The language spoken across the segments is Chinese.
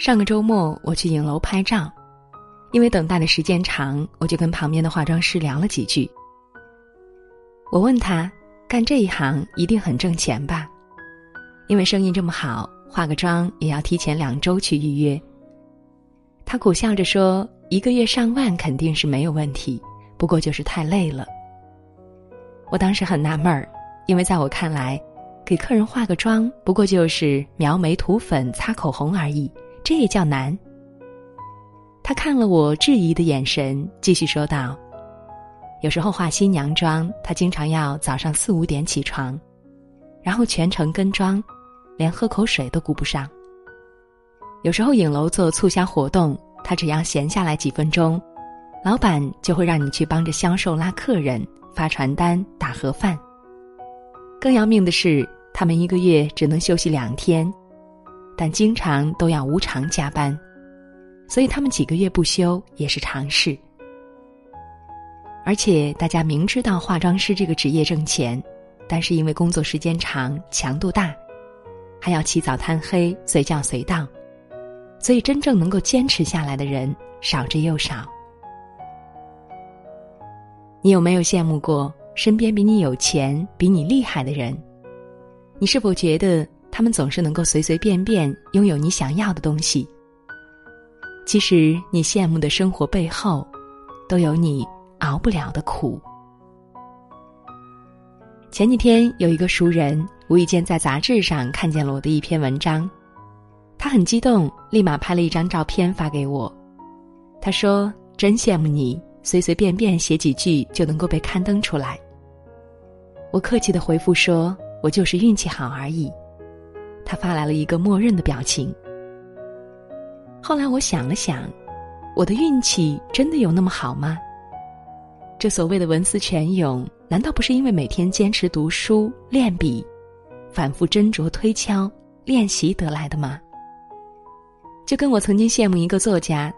上个周末我去影楼拍照，因为等待的时间长，我就跟旁边的化妆师聊了几句。我问他，干这一行一定很挣钱吧？因为生意这么好，化个妆也要提前两周去预约。他苦笑着说：“一个月上万肯定是没有问题，不过就是太累了。”我当时很纳闷儿，因为在我看来，给客人化个妆不过就是描眉、涂粉、擦口红而已。这也叫难。他看了我质疑的眼神，继续说道：“有时候化新娘妆，他经常要早上四五点起床，然后全程跟妆，连喝口水都顾不上。有时候影楼做促销活动，他只要闲下来几分钟，老板就会让你去帮着销售、拉客人、发传单、打盒饭。更要命的是，他们一个月只能休息两天。”但经常都要无偿加班，所以他们几个月不休也是常事。而且大家明知道化妆师这个职业挣钱，但是因为工作时间长、强度大，还要起早贪黑、随叫随到，所以真正能够坚持下来的人少之又少。你有没有羡慕过身边比你有钱、比你厉害的人？你是否觉得？他们总是能够随随便便拥有你想要的东西。其实，你羡慕的生活背后，都有你熬不了的苦。前几天，有一个熟人无意间在杂志上看见了我的一篇文章，他很激动，立马拍了一张照片发给我。他说：“真羡慕你，随随便便写几句就能够被刊登出来。”我客气的回复说：“我就是运气好而已。”他发来了一个默认的表情。后来我想了想，我的运气真的有那么好吗？这所谓的文思泉涌，难道不是因为每天坚持读书、练笔、反复斟酌推敲、练习得来的吗？就跟我曾经羡慕一个作家，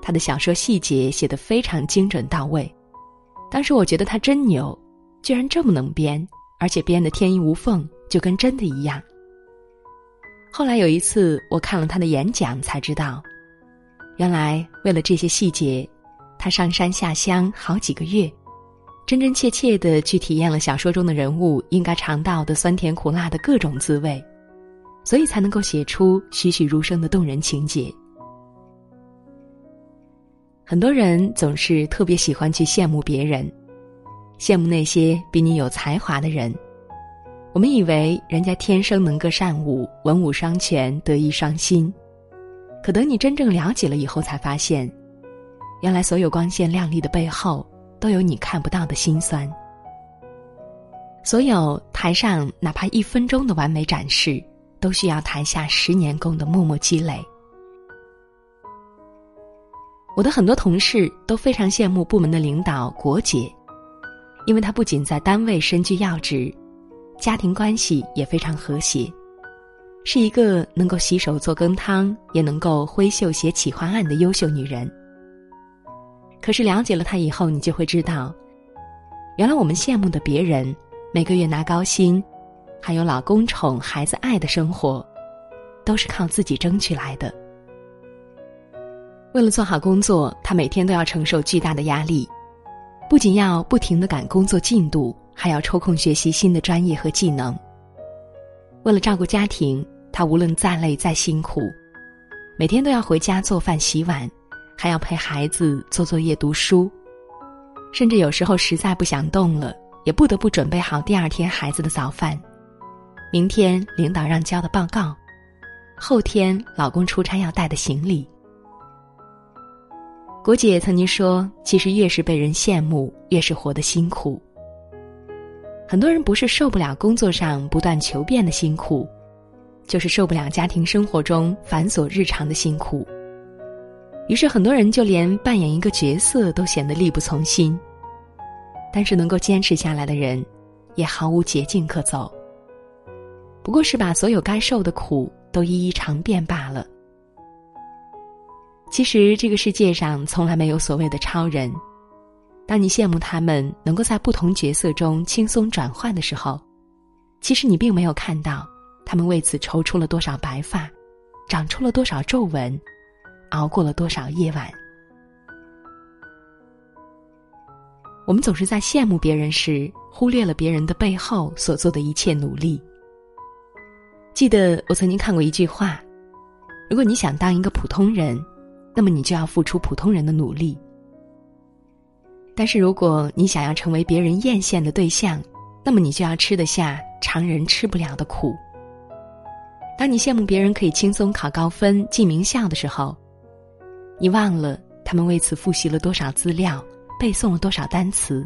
他的小说细节写得非常精准到位，当时我觉得他真牛，居然这么能编，而且编得天衣无缝，就跟真的一样。后来有一次，我看了他的演讲，才知道，原来为了这些细节，他上山下乡好几个月，真真切切的去体验了小说中的人物应该尝到的酸甜苦辣的各种滋味，所以才能够写出栩栩如生的动人情节。很多人总是特别喜欢去羡慕别人，羡慕那些比你有才华的人。我们以为人家天生能歌善舞、文武双全、德艺双馨，可等你真正了解了以后，才发现，原来所有光鲜亮丽的背后，都有你看不到的辛酸。所有台上哪怕一分钟的完美展示，都需要台下十年功的默默积累。我的很多同事都非常羡慕部门的领导国姐，因为她不仅在单位身居要职。家庭关系也非常和谐，是一个能够洗手做羹汤，也能够挥袖写企划案的优秀女人。可是了解了她以后，你就会知道，原来我们羡慕的别人每个月拿高薪，还有老公宠、孩子爱的生活，都是靠自己争取来的。为了做好工作，她每天都要承受巨大的压力，不仅要不停的赶工作进度。还要抽空学习新的专业和技能。为了照顾家庭，他无论再累再辛苦，每天都要回家做饭洗碗，还要陪孩子做作业读书，甚至有时候实在不想动了，也不得不准备好第二天孩子的早饭，明天领导让交的报告，后天老公出差要带的行李。国姐曾经说：“其实越是被人羡慕，越是活得辛苦。”很多人不是受不了工作上不断求变的辛苦，就是受不了家庭生活中繁琐日常的辛苦。于是很多人就连扮演一个角色都显得力不从心。但是能够坚持下来的人，也毫无捷径可走。不过是把所有该受的苦都一一尝遍罢了。其实这个世界上从来没有所谓的超人。当你羡慕他们能够在不同角色中轻松转换的时候，其实你并没有看到他们为此抽出了多少白发，长出了多少皱纹，熬过了多少夜晚。我们总是在羡慕别人时，忽略了别人的背后所做的一切努力。记得我曾经看过一句话：如果你想当一个普通人，那么你就要付出普通人的努力；但是如果你想要成为别人艳羡的对象，那么你就要吃得下常人吃不了的苦。当你羡慕别人可以轻松考高分、进名校的时候，你忘了他们为此复习了多少资料。背诵了多少单词？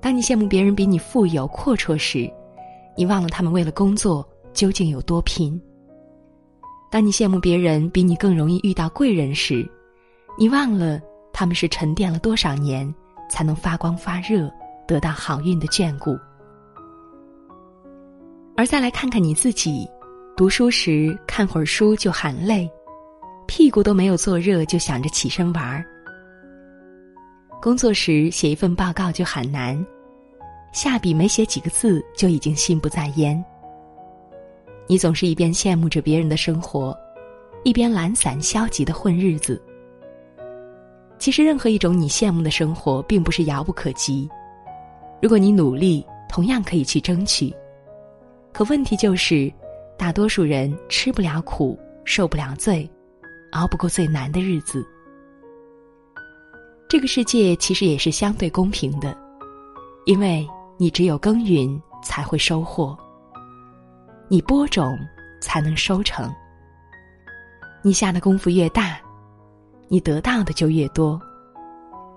当你羡慕别人比你富有阔绰时，你忘了他们为了工作究竟有多拼；当你羡慕别人比你更容易遇到贵人时，你忘了他们是沉淀了多少年才能发光发热，得到好运的眷顾。而再来看看你自己，读书时看会儿书就喊累，屁股都没有坐热就想着起身玩儿。工作时写一份报告就很难，下笔没写几个字就已经心不在焉。你总是一边羡慕着别人的生活，一边懒散消极的混日子。其实任何一种你羡慕的生活，并不是遥不可及。如果你努力，同样可以去争取。可问题就是，大多数人吃不了苦，受不了罪，熬不过最难的日子。这个世界其实也是相对公平的，因为你只有耕耘才会收获，你播种才能收成。你下的功夫越大，你得到的就越多，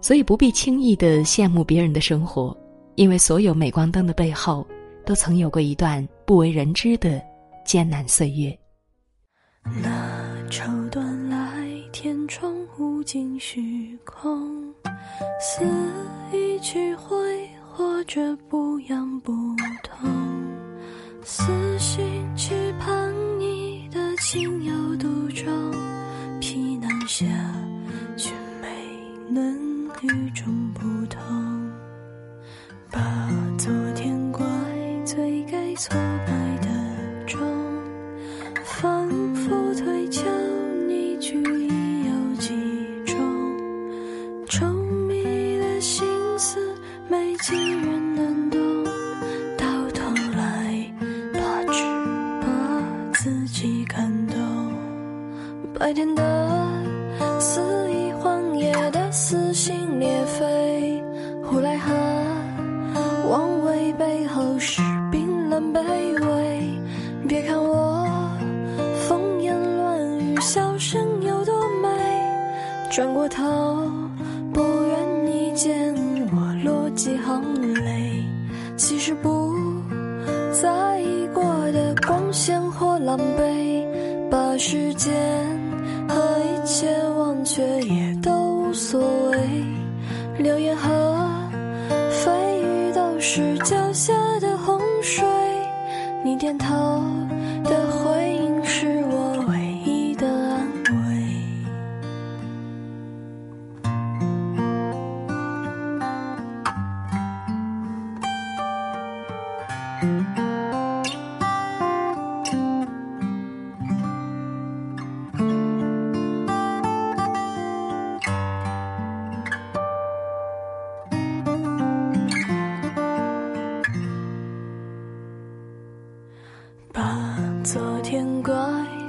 所以不必轻易的羡慕别人的生活，因为所有镁光灯的背后，都曾有过一段不为人知的艰难岁月。那绸缎来，填充无尽虚空，似一曲挥霍着不痒不心裂肺，呼来河望为背后是冰冷卑微。别看我风言乱语，笑声有多美，转过头不愿你见我落几行泪。其实不在意过的光鲜或狼狈，把时间和一切忘却也。流言和蜚语都是脚下的洪水，你点头的话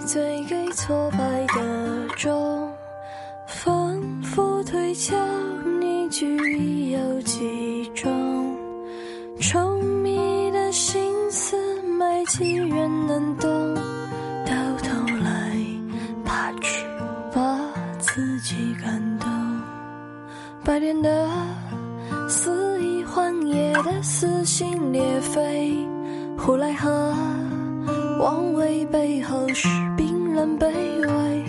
罪给挫败的钟，反复推敲，你具有几种？稠密的心思，没几人能懂。到头来，怕只把自己感动。白天的肆意荒野的撕心裂肺，呼来河。望为背后是很卑微，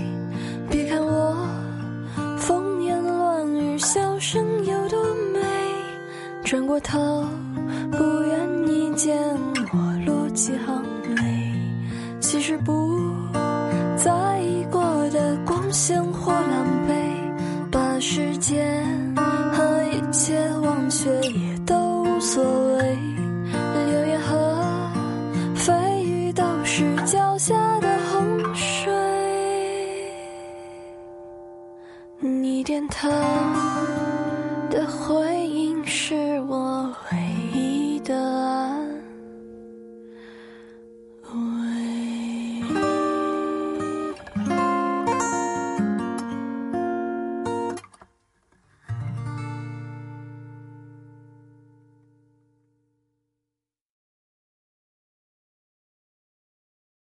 别看我风言乱语，笑声有多美。转过头，不愿你见我落几行泪。其实不在意过的光鲜或狼狈，把时间疼的回。